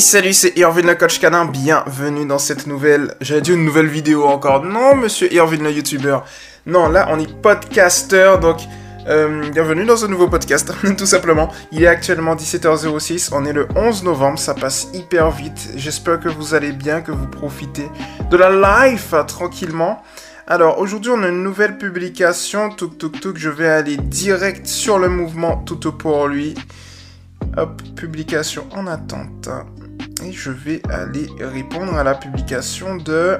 salut, c'est Irvin le coach canin, bienvenue dans cette nouvelle, j'allais dire une nouvelle vidéo encore, non monsieur Irvin le youtubeur, non là on est podcaster, donc euh, bienvenue dans un nouveau podcast, tout simplement, il est actuellement 17h06, on est le 11 novembre, ça passe hyper vite, j'espère que vous allez bien, que vous profitez de la life tranquillement, alors aujourd'hui on a une nouvelle publication, tout tout tout, je vais aller direct sur le mouvement tout pour lui, Hop, publication en attente. Et je vais aller répondre à la publication de...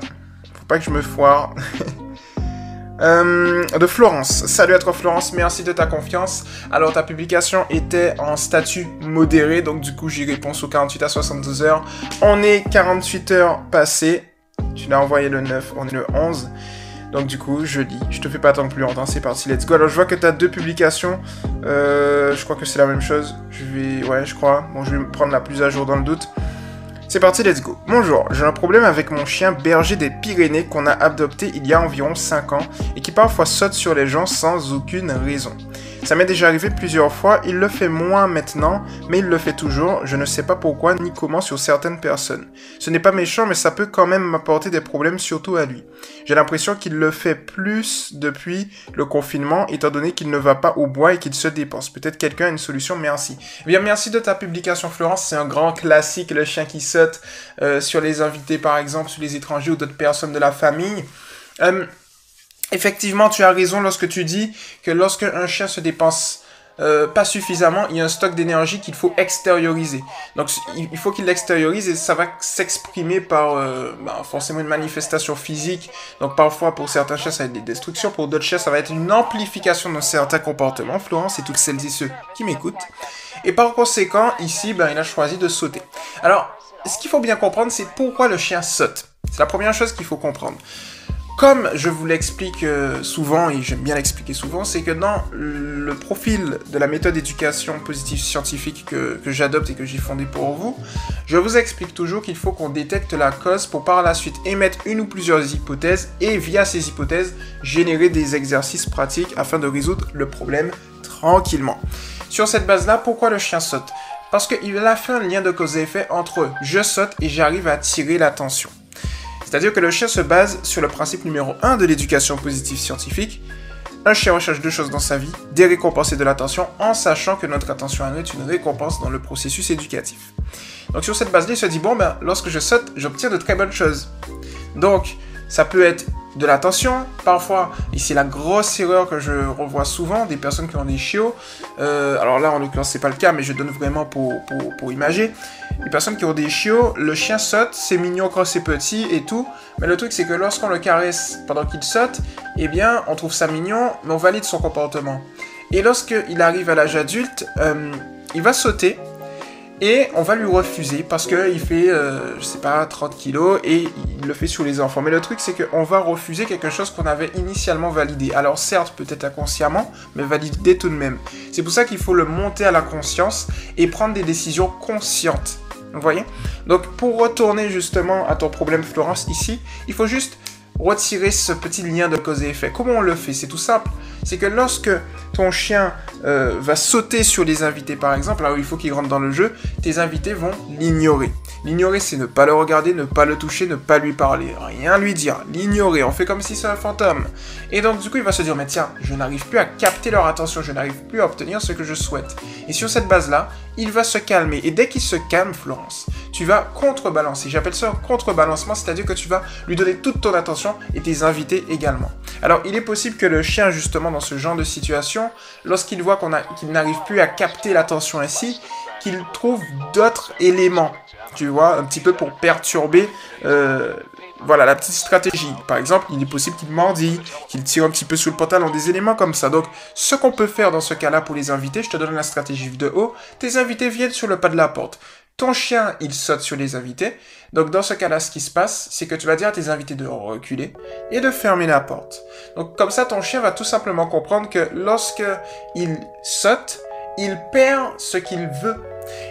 Faut pas que je me foire. Euh, de Florence. Salut à toi Florence, merci de ta confiance. Alors ta publication était en statut modéré, donc du coup j'y réponds sous 48 à 72 heures. On est 48 heures passées. Tu l'as envoyé le 9, on est le 11. Donc du coup, je lis. Je te fais pas attendre plus longtemps, c'est parti, let's go. Alors je vois que tu as deux publications. Euh, je crois que c'est la même chose. Je vais... Ouais, je crois. Bon, je vais prendre la plus à jour dans le doute. C'est parti, let's go. Bonjour, j'ai un problème avec mon chien berger des Pyrénées qu'on a adopté il y a environ 5 ans et qui parfois saute sur les gens sans aucune raison. Ça m'est déjà arrivé plusieurs fois, il le fait moins maintenant, mais il le fait toujours, je ne sais pas pourquoi ni comment sur certaines personnes. Ce n'est pas méchant, mais ça peut quand même m'apporter des problèmes, surtout à lui. J'ai l'impression qu'il le fait plus depuis le confinement, étant donné qu'il ne va pas au bois et qu'il se dépense. Peut-être quelqu'un a une solution, merci. Eh bien, merci de ta publication, Florence, c'est un grand classique, le chien qui saute euh, sur les invités, par exemple, sur les étrangers ou d'autres personnes de la famille. Euh, Effectivement, tu as raison lorsque tu dis que lorsque un chien se dépense euh, pas suffisamment, il y a un stock d'énergie qu'il faut extérioriser. Donc il faut qu'il l'extériorise et ça va s'exprimer par euh, bah, forcément une manifestation physique. Donc parfois pour certains chiens ça va être des destructions, pour d'autres chiens ça va être une amplification de certains comportements. Florence et toutes celles et ceux qui m'écoutent. Et par conséquent, ici, ben, il a choisi de sauter. Alors, ce qu'il faut bien comprendre, c'est pourquoi le chien saute. C'est la première chose qu'il faut comprendre. Comme je vous l'explique euh, souvent, et j'aime bien l'expliquer souvent, c'est que dans le profil de la méthode d'éducation positive scientifique que, j'adopte et que j'ai fondé pour vous, je vous explique toujours qu'il faut qu'on détecte la cause pour par la suite émettre une ou plusieurs hypothèses et via ces hypothèses générer des exercices pratiques afin de résoudre le problème tranquillement. Sur cette base-là, pourquoi le chien saute? Parce qu'il a fait un lien de cause et effet entre je saute et j'arrive à attirer l'attention. C'est-à-dire que le chien se base sur le principe numéro 1 de l'éducation positive scientifique. Un chien recherche deux choses dans sa vie, des récompenses et de l'attention, en sachant que notre attention à nous est une récompense dans le processus éducatif. Donc sur cette base-là, il se dit, bon, ben, lorsque je saute, j'obtiens de très bonnes choses. Donc, ça peut être de l'attention, parfois, et c'est la grosse erreur que je revois souvent, des personnes qui ont des chiots, euh, alors là en l'occurrence c'est pas le cas, mais je donne vraiment pour, pour, pour imager, les personnes qui ont des chiots, le chien saute, c'est mignon quand c'est petit et tout, mais le truc c'est que lorsqu'on le caresse pendant qu'il saute, eh bien on trouve ça mignon, mais on valide son comportement. Et lorsqu'il arrive à l'âge adulte, euh, il va sauter, et on va lui refuser parce qu'il fait, euh, je sais pas, 30 kilos et il le fait sur les enfants. Mais le truc, c'est qu'on va refuser quelque chose qu'on avait initialement validé. Alors certes, peut-être inconsciemment, mais validé tout de même. C'est pour ça qu'il faut le monter à la conscience et prendre des décisions conscientes. Vous voyez? Donc pour retourner justement à ton problème Florence ici, il faut juste retirer ce petit lien de cause et effet. Comment on le fait? C'est tout simple. C'est que lorsque ton chien euh, va sauter sur les invités par exemple, alors il faut qu'il rentre dans le jeu, tes invités vont l'ignorer. L'ignorer, c'est ne pas le regarder, ne pas le toucher, ne pas lui parler, rien lui dire, l'ignorer. On fait comme si c'est un fantôme. Et donc, du coup, il va se dire, mais tiens, je n'arrive plus à capter leur attention, je n'arrive plus à obtenir ce que je souhaite. Et sur cette base-là, il va se calmer. Et dès qu'il se calme, Florence, tu vas contrebalancer. J'appelle ça contrebalancement, c'est-à-dire que tu vas lui donner toute ton attention et tes invités également. Alors, il est possible que le chien, justement, dans ce genre de situation, lorsqu'il voit qu'il n'arrive plus à capter l'attention ainsi, qu'il trouve d'autres éléments tu vois, un petit peu pour perturber euh, voilà, la petite stratégie. Par exemple, il est possible qu'il mordille, qu'il tire un petit peu sous le pantalon, des éléments comme ça. Donc, ce qu'on peut faire dans ce cas-là pour les invités, je te donne la stratégie de haut. Tes invités viennent sur le pas de la porte. Ton chien, il saute sur les invités. Donc, dans ce cas-là, ce qui se passe, c'est que tu vas dire à tes invités de reculer et de fermer la porte. Donc, comme ça, ton chien va tout simplement comprendre que lorsque il saute, il perd ce qu'il veut.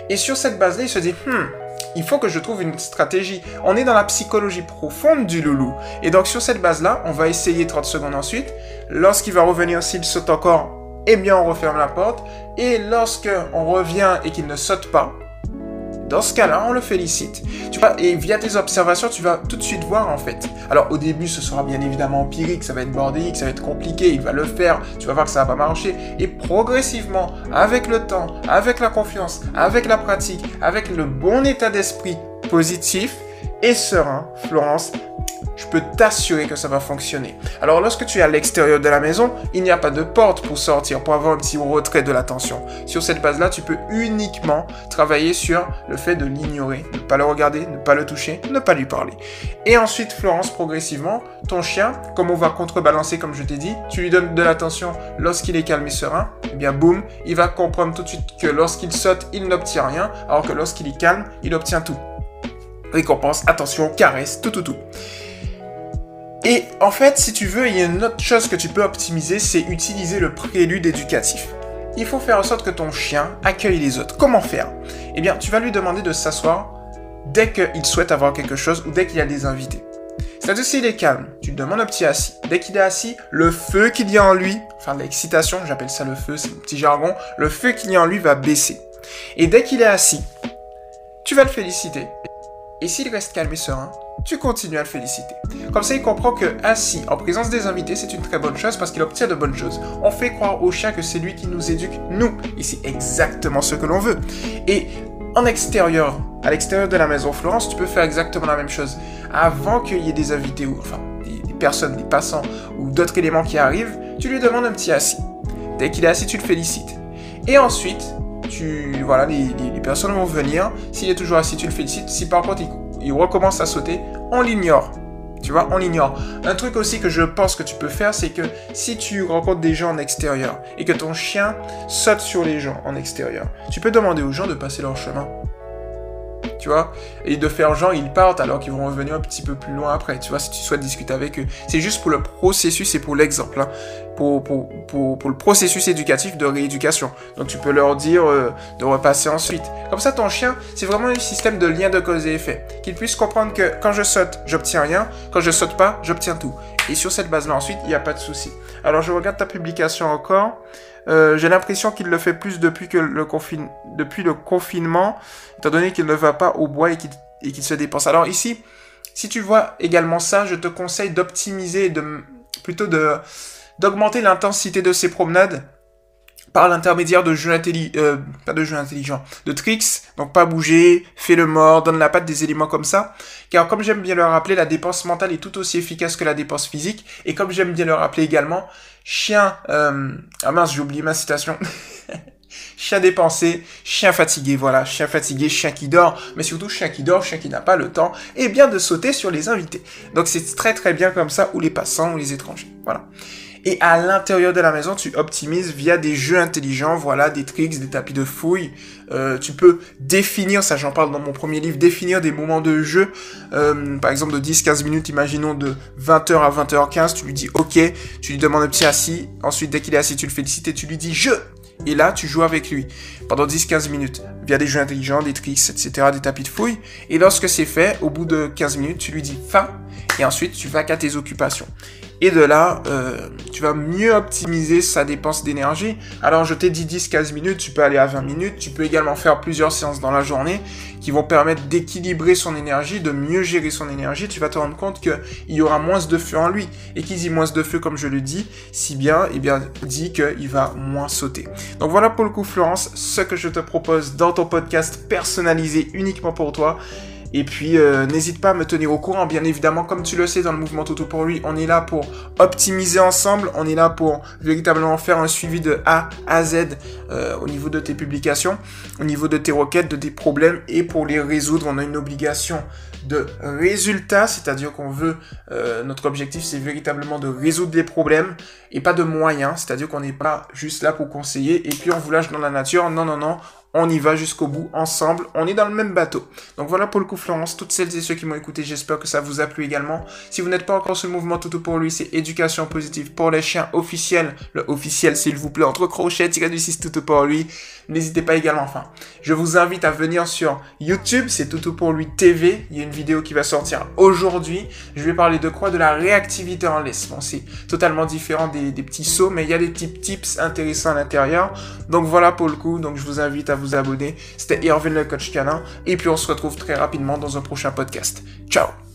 Et sur cette base-là, il se dit, hmm, il faut que je trouve une stratégie. On est dans la psychologie profonde du loulou. Et donc sur cette base-là, on va essayer 30 secondes ensuite. Lorsqu'il va revenir, s'il saute encore, eh bien on referme la porte. Et lorsque on revient et qu'il ne saute pas, dans ce cas-là, on le félicite. Tu vois, et via tes observations, tu vas tout de suite voir en fait. Alors au début, ce sera bien évidemment empirique, ça va être bordélique, ça va être compliqué, il va le faire, tu vas voir que ça va pas marcher. Et progressivement, avec le temps, avec la confiance, avec la pratique, avec le bon état d'esprit positif et serein, Florence je peux t'assurer que ça va fonctionner. Alors lorsque tu es à l'extérieur de la maison, il n'y a pas de porte pour sortir, pour avoir un petit retrait de l'attention. Sur cette base-là, tu peux uniquement travailler sur le fait de l'ignorer, ne pas le regarder, ne pas le toucher, ne pas lui parler. Et ensuite, Florence, progressivement, ton chien, comme on va contrebalancer, comme je t'ai dit, tu lui donnes de l'attention lorsqu'il est calme et serein, et eh bien boum, il va comprendre tout de suite que lorsqu'il saute, il n'obtient rien, alors que lorsqu'il est calme, il obtient tout. Récompense, attention, caresse, tout, tout, tout. Et en fait, si tu veux, il y a une autre chose que tu peux optimiser, c'est utiliser le prélude éducatif. Il faut faire en sorte que ton chien accueille les autres. Comment faire? Eh bien, tu vas lui demander de s'asseoir dès qu'il souhaite avoir quelque chose ou dès qu'il y a des invités. C'est-à-dire s'il est calme, tu lui demandes un petit assis. Dès qu'il est assis, le feu qu'il y a en lui, enfin l'excitation, j'appelle ça le feu, c'est un petit jargon, le feu qu'il y a en lui va baisser. Et dès qu'il est assis, tu vas le féliciter. Et s'il reste calme et serein, tu continues à le féliciter. Comme ça, il comprend que assis, en présence des invités, c'est une très bonne chose parce qu'il obtient de bonnes choses. On fait croire au chien que c'est lui qui nous éduque, nous. Et c'est exactement ce que l'on veut. Et en extérieur, à l'extérieur de la maison Florence, tu peux faire exactement la même chose. Avant qu'il y ait des invités ou enfin des, personnes, des passants ou d'autres éléments qui arrivent, tu lui demandes un petit assis. Dès qu'il est assis, tu le félicites. Et ensuite, voilà, les, personnes vont venir. S'il est toujours assis, tu le félicites. Si par contre il il recommence à sauter, on l'ignore. Tu vois, on l'ignore. Un truc aussi que je pense que tu peux faire, c'est que si tu rencontres des gens en extérieur et que ton chien saute sur les gens en extérieur, tu peux demander aux gens de passer leur chemin tu vois, et de faire genre ils partent alors qu'ils vont revenir un petit peu plus loin après, tu vois, si tu souhaites discuter avec eux. C'est juste pour le processus et pour l'exemple, hein. Pour, pour, pour, le processus éducatif de rééducation. Donc tu peux leur dire euh, de repasser ensuite. Comme ça, ton chien, c'est vraiment un système de lien de cause et effet. Qu'il puisse comprendre que quand je saute, j'obtiens rien, quand je saute pas, j'obtiens tout. Et sur cette base-là, ensuite, il n'y a pas de souci. Alors je regarde ta publication encore. Euh, j'ai l'impression qu'il le fait plus depuis, que le, depuis le confinement, étant donné qu'il ne va pas au bois et qu'il se dépense. Alors ici, si tu vois également ça, je te conseille d'optimiser, de, plutôt de d'augmenter l'intensité de ces promenades par l'intermédiaire de jeux intelligents, euh, de jeux intelligents, de tricks, donc pas bouger, fais le mort, donne la patte, des éléments comme ça. Car comme j'aime bien le rappeler, la dépense mentale est tout aussi efficace que la dépense physique. Et comme j'aime bien le rappeler également, chien, euh, ah mince, j'ai oublié ma citation. chien dépensé, chien fatigué, voilà, chien fatigué, chien qui dort, mais surtout chien qui dort, chien qui n'a pas le temps, et bien de sauter sur les invités. Donc c'est très très bien comme ça, ou les passants, ou les étrangers, voilà. Et à l'intérieur de la maison, tu optimises via des jeux intelligents, voilà, des tricks, des tapis de fouille. Euh, tu peux définir, ça j'en parle dans mon premier livre, définir des moments de jeu, euh, par exemple de 10-15 minutes, imaginons de 20h à 20h15, tu lui dis ok, tu lui demandes un petit assis, ensuite dès qu'il est assis, tu le félicites et tu lui dis je. Et là, tu joues avec lui pendant 10-15 minutes via des jeux intelligents, des tricks, etc., des tapis de fouille. Et lorsque c'est fait, au bout de 15 minutes, tu lui dis fin et ensuite tu vas qu'à tes occupations. Et de là, euh, tu vas mieux optimiser sa dépense d'énergie. Alors je t'ai dit 10-15 minutes, tu peux aller à 20 minutes. Tu peux également faire plusieurs séances dans la journée qui vont permettre d'équilibrer son énergie, de mieux gérer son énergie. Tu vas te rendre compte qu'il y aura moins de feu en lui. Et qui dit moins de feu, comme je le dis, si bien, eh bien, dit qu'il va moins sauter. Donc voilà pour le coup, Florence, ce que je te propose dans ton podcast personnalisé uniquement pour toi. Et puis, euh, n'hésite pas à me tenir au courant. Bien évidemment, comme tu le sais, dans le mouvement Toto pour lui, on est là pour optimiser ensemble. On est là pour véritablement faire un suivi de A à Z euh, au niveau de tes publications, au niveau de tes requêtes, de tes problèmes. Et pour les résoudre, on a une obligation de résultat, c'est-à-dire qu'on veut, euh, notre objectif c'est véritablement de résoudre les problèmes et pas de moyens, c'est-à-dire qu'on n'est pas juste là pour conseiller et puis on vous lâche dans la nature, non, non, non, on y va jusqu'au bout, ensemble, on est dans le même bateau. Donc voilà pour le coup Florence, toutes celles et ceux qui m'ont écouté, j'espère que ça vous a plu également. Si vous n'êtes pas encore sur le mouvement Toutou pour lui, c'est éducation positive pour les chiens officiels, le officiel s'il vous plaît, entre crochets, tiré du 6 Toutou pour lui. N'hésitez pas également, enfin, je vous invite à venir sur YouTube, c'est Toutou pour lui TV, il y a une vidéo qui va sortir aujourd'hui. Je vais parler de quoi? De la réactivité en laisse. Bon, c'est totalement différent des petits sauts, mais il y a des petits tips intéressants à l'intérieur. Donc voilà pour le coup, donc je vous invite à vous abonner. C'était Irvin le coach canin. Et puis on se retrouve très rapidement dans un prochain podcast. Ciao